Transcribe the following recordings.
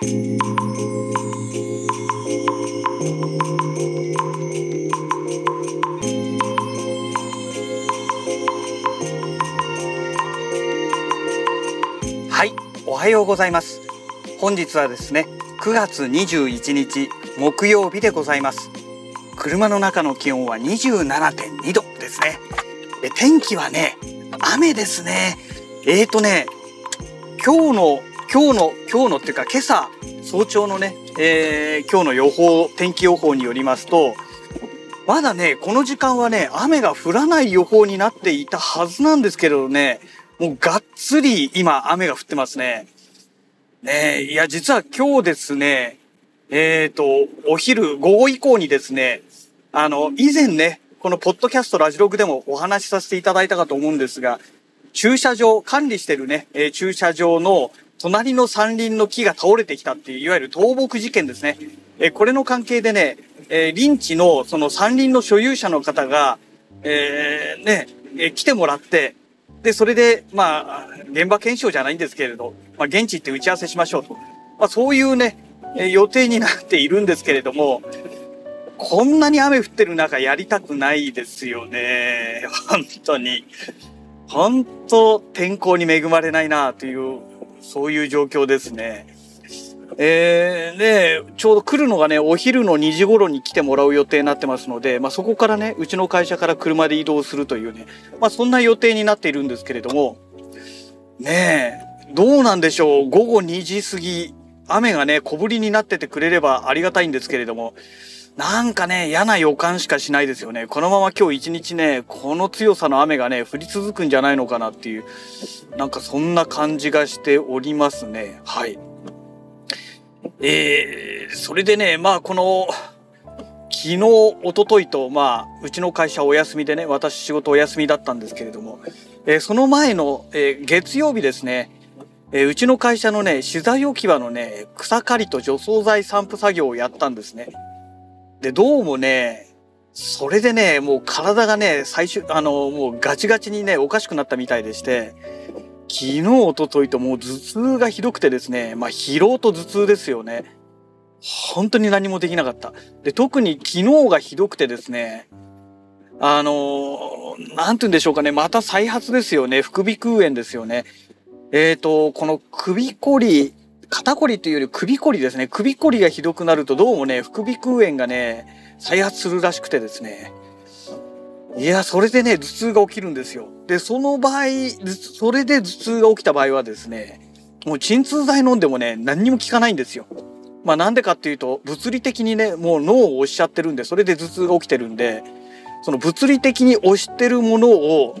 はい、おはようございます。本日はですね、9月21日木曜日でございます。車の中の気温は27.2度ですね。え天気はね、雨ですね。えーとね、今日の今日の今日のっていうか今朝早朝のね、えー今日の予報天気予報によりますと。まだね、この時間はね、雨が降らない予報になっていたはずなんですけれどね、もうがっつり今雨が降ってますね。ねえ、いや、実は今日ですね、えっ、と、お昼、午後以降にですね、あの、以前ね、このポッドキャストラジログでもお話しさせていただいたかと思うんですが、駐車場、管理してるね、えー駐車場の隣の山林の木が倒れてきたっていう、いわゆる倒木事件ですね。えこれの関係でね、えー林地のその山林の所有者の方が、えーね、え来てもらって、で、それで、まあ、現場検証じゃないんですけれど、まあ、現地行って打ち合わせしましょうと。まあ、そういうね、え予定になっているんですけれども、こんなに雨降ってる中やりたくないですよね。本当に。本当、天候に恵まれないなという、そういう状況ですね。えー、ねちょうど来るのがね、お昼の2時頃に来てもらう予定になってますので、まあ、そこからね、うちの会社から車で移動するというね、まあ、そんな予定になっているんですけれども、ねえ、どうなんでしょう。午後2時過ぎ、雨がね、小降りになっててくれればありがたいんですけれども、なんかね、嫌な予感しかしないですよね。このまま今日一日ね、この強さの雨がね、降り続くんじゃないのかなっていう、なんかそんな感じがしておりますね。はい。えー、それでね、まあこの、昨日、一昨日と、まあ、うちの会社お休みでね、私仕事お休みだったんですけれども、えーその前の、えー月曜日ですね、えーうちの会社のね、資材置き場のね、草刈りと除草剤散布作業をやったんですね。で、どうもね、それでね、もう体がね、最終、あの、もうガチガチにね、おかしくなったみたいでして、昨日、一昨日ともう頭痛がひどくてですね、まあ疲労と頭痛ですよね。本当に何もできなかった。で、特に昨日がひどくてですね、あのなんて言うんでしょうかね、また再発ですよね。副鼻腔炎ですよね。えっ、と、この首こり、肩こりというより首こりですね。首こりがひどくなるとどうもね、副鼻腔炎がね、再発するらしくてですね。いや、それでね、頭痛が起きるんですよ。で、その場合、それで頭痛が起きた場合はですね、もう鎮痛剤飲んでもね、何にも効かないんですよ。まあなんでかっていうと、物理的にね、もう脳を押しちゃってるんで、それで頭痛が起きてるんで、その物理的に押してるものを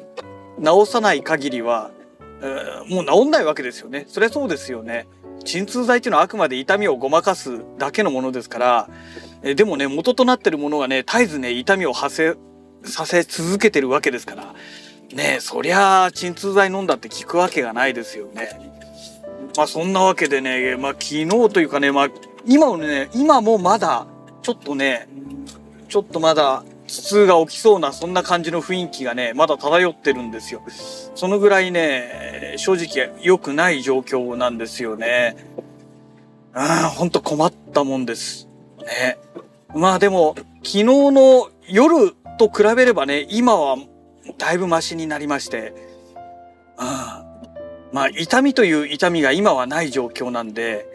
治さない限りは、えもう治んないわけですよね。そりゃそうですよね。鎮痛剤っていうのはあくまで痛みをごまかすだけのものですから、えでもね、元となってるものがね、絶えずね、痛みを発生させ続けてるわけですから、ねそりゃあ鎮痛剤飲んだって効くわけがないですよね。まあそんなわけでね、まあ昨日というかね、まあ今もね、今もまだちょっとね、ちょっとまだ痛が起きそうなそんな感じの雰囲気がね、まだ漂ってるんですよ。そのぐらいね、正直良くない状況なんですよね。ああ、ほんと困ったもんです。ね。まあでも、昨日の夜と比べればね、今はだいぶマシになりまして、ああまあ痛みという痛みが今はない状況なんで、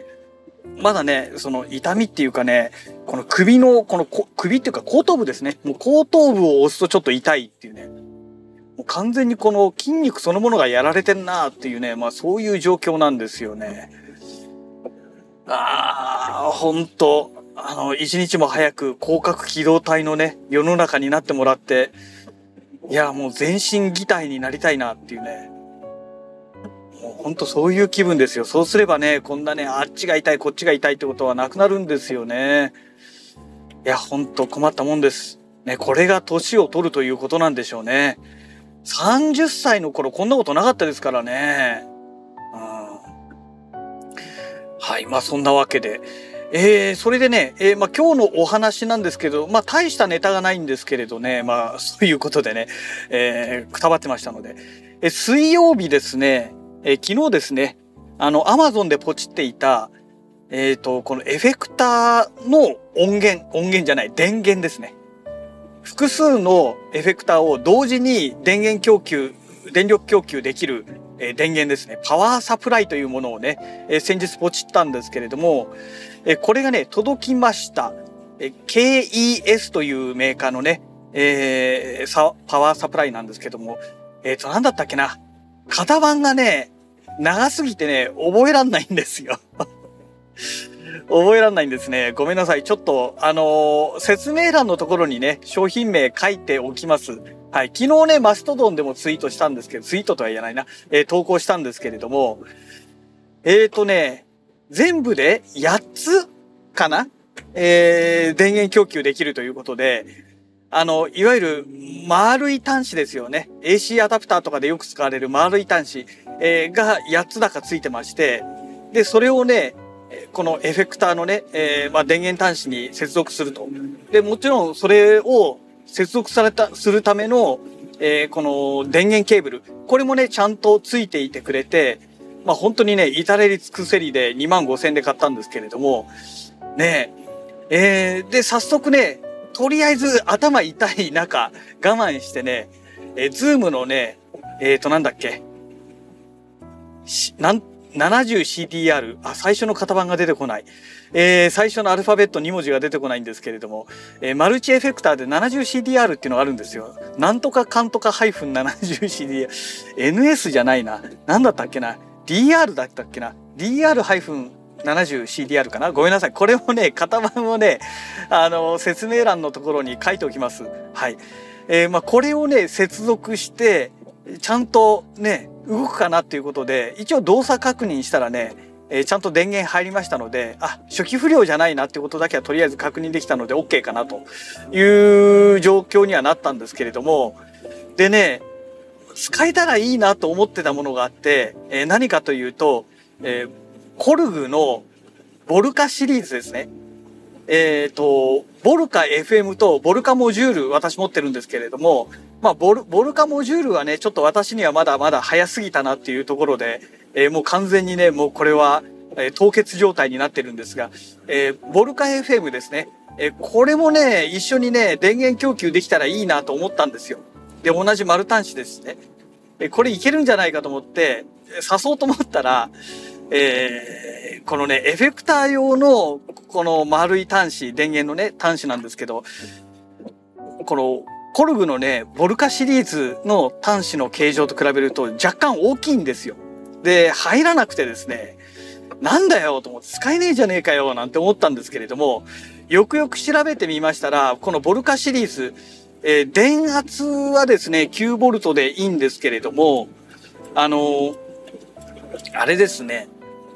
まだね、その痛みっていうかね、この首の、このこ首っていうか後頭部ですね。もう後頭部を押すとちょっと痛いっていうね。もう完全にこの筋肉そのものがやられてんなっていうね、まあそういう状況なんですよね。ああ、ほんと、あの、一日も早く広角機動隊のね、世の中になってもらって、いや、もう全身擬態になりたいなっていうね。もうほんとそういう気分ですよ。そうすればね、こんなね、あっちが痛い、こっちが痛いってことはなくなるんですよね。いや、ほんと困ったもんです。ね、これが年を取るということなんでしょうね。30歳の頃こんなことなかったですからね。うん、はい、まあそんなわけで。えー、それでね、えーまあ、今日のお話なんですけど、まあ、大したネタがないんですけれどね、まあ、そういうことでね、えー、くたばってましたので。え水曜日ですね、えー昨日ですね、あの、アマゾンでポチっていた、えっ、ー、と、このエフェクターの音源、音源じゃない、電源ですね。複数のエフェクターを同時に電源供給、電力供給できる、えー、電源ですね。パワーサプライというものをね、えー、先日ポチったんですけれども、えー、これがね、届きました。え KES というメーカーのね、えー、パワーサプライなんですけども、えっ、ー、と、なんだったっけな。型番がね、長すぎてね、覚えらんないんですよ。覚えらんないんですね。ごめんなさい。ちょっと、あのー、説明欄のところにね、商品名書いておきます。はい。昨日ね、マストドンでもツイートしたんですけど、ツイートとは言えないな。えー、投稿したんですけれども、えっ、ー、とね、全部で8つかな？えー、電源供給できるということで、あの、いわゆる丸い端子ですよね。AC アダプターとかでよく使われる丸い端子、えー、が8つだかついてまして、で、それをね、このエフェクターのね、えー、まあ、電源端子に接続すると。で、もちろんそれを接続された、するための、えー、この電源ケーブル。これもね、ちゃんとついていてくれて、まあ、本当にね、至れり尽くせりで2万5千円で買ったんですけれども、ねえー、で、早速ね、とりあえず頭痛い中、我慢してね、えー、ズームのね、えっ、ー、と、なんだっけ、なん、70CDR、あ、最初の型番が出てこない。えー、最初のアルファベット2文字が出てこないんですけれども、えー、マルチエフェクターで 70CDR っていうのがあるんですよ。なんとかかんとかハイフン 70CDR。NS じゃないな。なんだったっけな？DR だったっけな？DR ハイフン 70CDR かな？ごめんなさい。これもね、型番をね、あの、説明欄のところに書いておきます。はい。えー、まあ、これをね、接続して、ちゃんとね、動くかなっていうことで、一応動作確認したらね、えー、ちゃんと電源入りましたので、あ、初期不良じゃないなっていうことだけはとりあえず確認できたので OK かなという状況にはなったんですけれども、でね、使えたらいいなと思ってたものがあって、えー、何かというと、えー、コルグのボルカシリーズですね。えっ、ー、と、ボルカ FM とボルカモジュール私持ってるんですけれども、まあボル、ボルカモジュールはね、ちょっと私にはまだまだ早すぎたなっていうところで、えー、もう完全にね、もうこれは、えー、凍結状態になってるんですが、えー、ボルカ FM ですね。えー、これもね、一緒にね、電源供給できたらいいなと思ったんですよ。で、同じ丸端子ですね。えー、これいけるんじゃないかと思って、誘おうと思ったら、えー、このね、エフェクター用の、この丸い端子、電源のね、端子なんですけど、この、コルグのね、ボルカシリーズの端子の形状と比べると若干大きいんですよ。で、入らなくてですね、なんだよと思って使えねえじゃねえかよなんて思ったんですけれども、よくよく調べてみましたら、このボルカシリーズ、えー、電圧はですね、9ボルトでいいんですけれども、あのー、あれですね、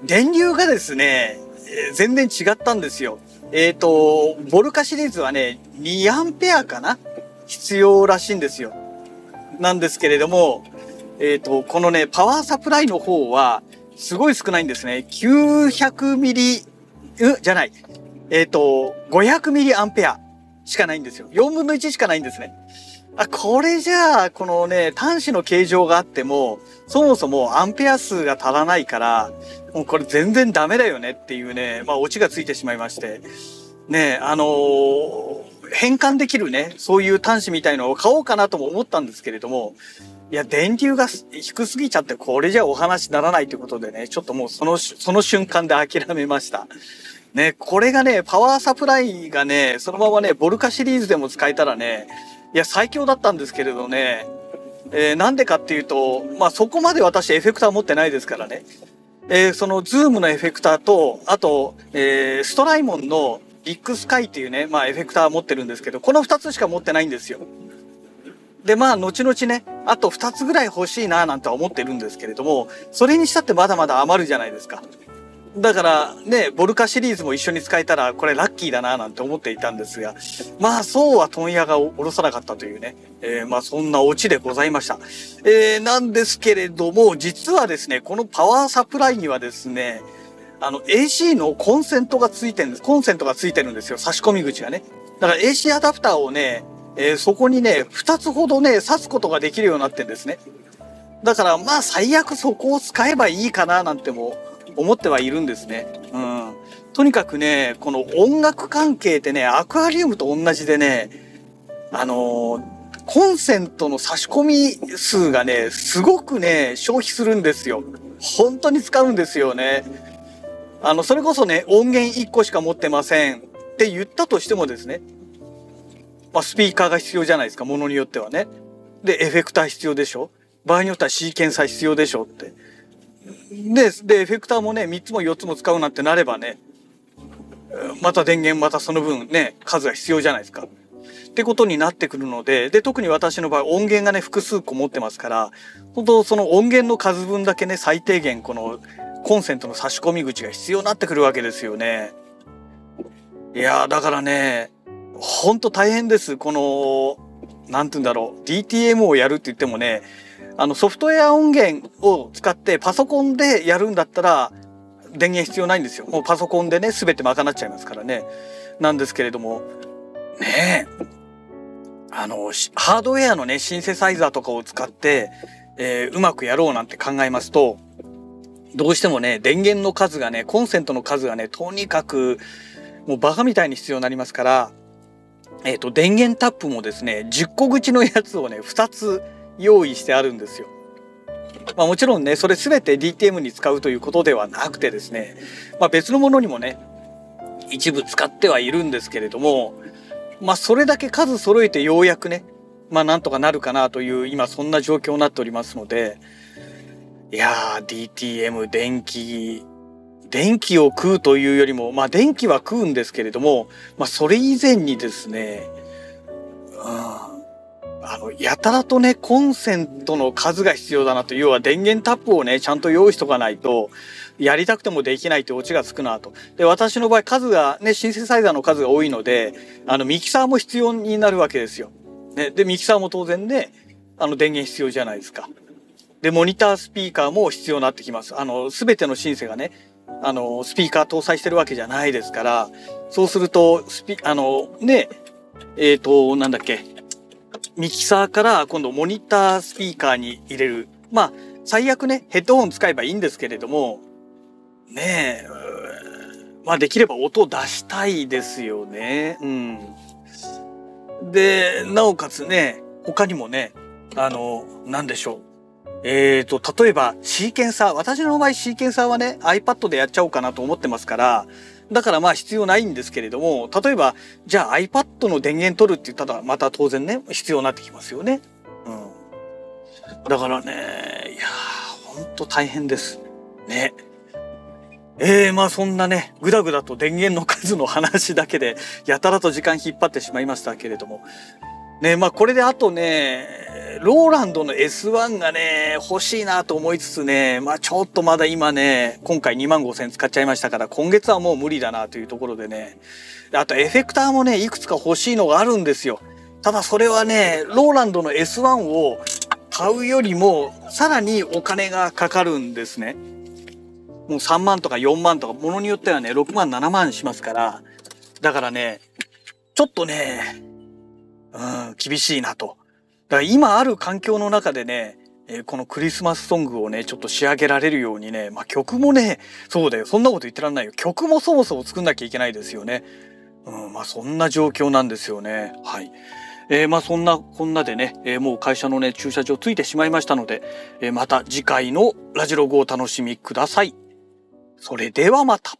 電流がですね、全然違ったんですよ。えっ、ー、と、ボルカシリーズはね、2アンペアかな？必要らしいんですよ。なんですけれども、えっ、ー、と、このね、パワーサプライの方は、すごい少ないんですね。900ミリ、うじゃない。えっ、ー、と、500ミリアンペアしかないんですよ。4分の1しかないんですね。あ、これじゃあ、このね、端子の形状があっても、そもそもアンペア数が足らないから、もうこれ全然ダメだよねっていうね、まあオチがついてしまいまして、ね、あのー、変換できるね、そういう端子みたいのを買おうかなとも思ったんですけれども、いや、電流が低すぎちゃって、これじゃお話にならないということでね、ちょっともうその、その瞬間で諦めました。ね、これがね、パワーサプライがね、そのままね、ボルカシリーズでも使えたらね、いや、最強だったんですけれどね、えー、なんでかっていうと、まあそこまで私エフェクター持ってないですからね。えー、そのズームのエフェクターと、あと、えー、ストライモンのビッグスカイっていうね、まあエフェクター持ってるんですけど、この2つしか持ってないんですよ。で、まあ、後々ね、あと2つぐらい欲しいななんて思ってるんですけれども、それにしたってまだまだ余るじゃないですか。だからね、ボルカシリーズも一緒に使えたらこれラッキーだななんて思っていたんですが、まあそうは問屋が下ろさなかったというね、えー、まあそんなオチでございました。えー、なんですけれども、実はですね、このパワーサプライにはですね、あの AC のコンセントがついてるんです。コンセントがついてるんですよ。差し込み口がね。だから AC アダプターをね、えー、そこにね、2つほどね、挿すことができるようになってんですね。だからまあ最悪そこを使えばいいかななんても思ってはいるんですね。うん。とにかくね、この音楽関係ってね、アクアリウムと同じでね、あのコンセントの差し込み数がね、すごくね、消費するんですよ。本当に使うんですよね。あの、それこそね、音源1個しか持ってませんって言ったとしてもですね、まあ、スピーカーが必要じゃないですか、ものによってはね。で、エフェクター必要でしょ場合によってはシーケンサー必要でしょって。で、で、エフェクターもね、3つも4つも使うなんてなればね、また電源またその分ね、数が必要じゃないですか。ってことになってくるので、で、特に私の場合音源がね、複数個持ってますから、本当その音源の数分だけね、最低限このコンセントの差し込み口が必要になってくるわけですよね。いやだからね、ほんと大変です。この、なんて言うんだろう。DTM をやるって言ってもね、あのソフトウェア音源を使ってパソコンでやるんだったら電源必要ないんですよ。もうパソコンでね、全て賄っちゃいますからね。なんですけれども、ねえ、あの、ハードウェアのね、シンセサイザーとかを使って、えー、うまくやろうなんて考えますと、どうしてもね、電源の数がね、コンセントの数がね、とにかく、もうバカみたいに必要になりますから、えっ、ー、と、電源タップもですね、10個口のやつをね、2つ用意してあるんですよ。まあ、もちろんね、それ全て DTM に使うということではなくてですね、まあ、別のものにもね、一部使ってはいるんですけれども、まあ、それだけ数揃えてようやくね、まあ、なんとかなるかなという、今そんな状況になっておりますので、いやー、DTM、電気、電気を食うというよりも、まあ、電気は食うんですけれども、まあ、それ以前にですね、うん、あの、やたらとね、コンセントの数が必要だなと、要は電源タップをね、ちゃんと用意しとかないと、やりたくてもできないってオチがつくなと。で、私の場合数がね、シンセサイザーの数が多いので、あの、ミキサーも必要になるわけですよ。ね、で、ミキサーも当然ね、あの、電源必要じゃないですか。で、モニタースピーカーも必要になってきます。あの、すべてのシンセがね、あの、スピーカー搭載してるわけじゃないですから、そうすると、スピ、あの、ね、えっ、ー、と、なんだっけ、ミキサーから今度モニタースピーカーに入れる。まあ、最悪ね、ヘッドホン使えばいいんですけれども、ねえ、まあできれば音を出したいですよね。うん。で、なおかつね、他にもね、あの、なんでしょう。えーと、例えばシーケンサー。私の場合シーケンサーはね、iPad でやっちゃおうかなと思ってますから、だからまあ必要ないんですけれども、例えば、じゃあ iPad の電源取るって言ったら、また当然ね、必要になってきますよね。うん。だからね、いやー、ほんと大変です。ね。ええー、まあそんなね、ぐだぐだと電源の数の話だけで、やたらと時間引っ張ってしまいましたけれども。ね、まあこれであとね、ローランドの S1 がね、欲しいなと思いつつね、まあちょっとまだ今ね、今回2万5千使っちゃいましたから、今月はもう無理だなというところでね。あとエフェクターもね、いくつか欲しいのがあるんですよ。ただそれはね、ローランドの S1 を買うよりも、さらにお金がかかるんですね。もう3万とか4万とか、ものによってはね、6万7万しますから、だからね、ちょっとね、うん、厳しいなと。だから今ある環境の中でね、えー、このクリスマスソングをね、ちょっと仕上げられるようにね、まあ曲もね、そうだよ、そんなこと言ってらんないよ。曲もそもそも作んなきゃいけないですよね。うん、まあそんな状況なんですよね。はい。えー、まあそんなこんなでね、えー、もう会社のね駐車場ついてしまいましたので、えー、また次回のラジログをお楽しみください。それではまた。